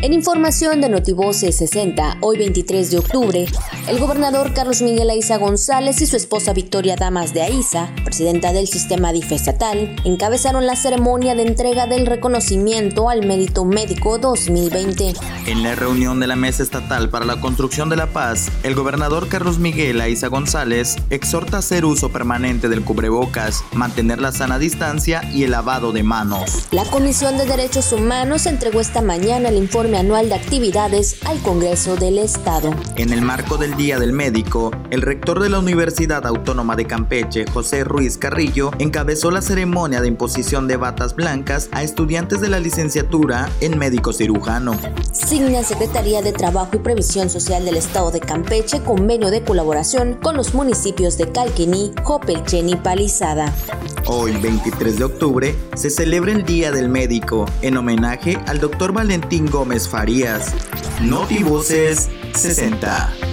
En información de Notivoce 60, hoy 23 de octubre, el gobernador Carlos Miguel Aiza González y su esposa Victoria Damas de Aiza, presidenta del sistema DIF estatal, encabezaron la ceremonia de entrega del reconocimiento al mérito médico 2020. En la reunión de la Mesa Estatal para la Construcción de la Paz, el gobernador Carlos Miguel Aiza González exhorta a hacer uso permanente del cubrebocas, mantener la sana distancia y el lavado de manos. La Comisión de Derechos Humanos entregó esta mañana el informe anual de actividades al Congreso del Estado. En el marco del Día del Médico, el rector de la Universidad Autónoma de Campeche, José Ruiz Carrillo, encabezó la ceremonia de imposición de batas blancas a estudiantes de la licenciatura en médico cirujano. Signa Secretaría de Trabajo y Previsión Social del Estado de Campeche convenio de colaboración con los municipios de Calquiní, Jopelchen y Palizada. Hoy, 23 de octubre, se celebra el Día del Médico en homenaje al doctor Valentín Gómez Farías. Notivoces 60.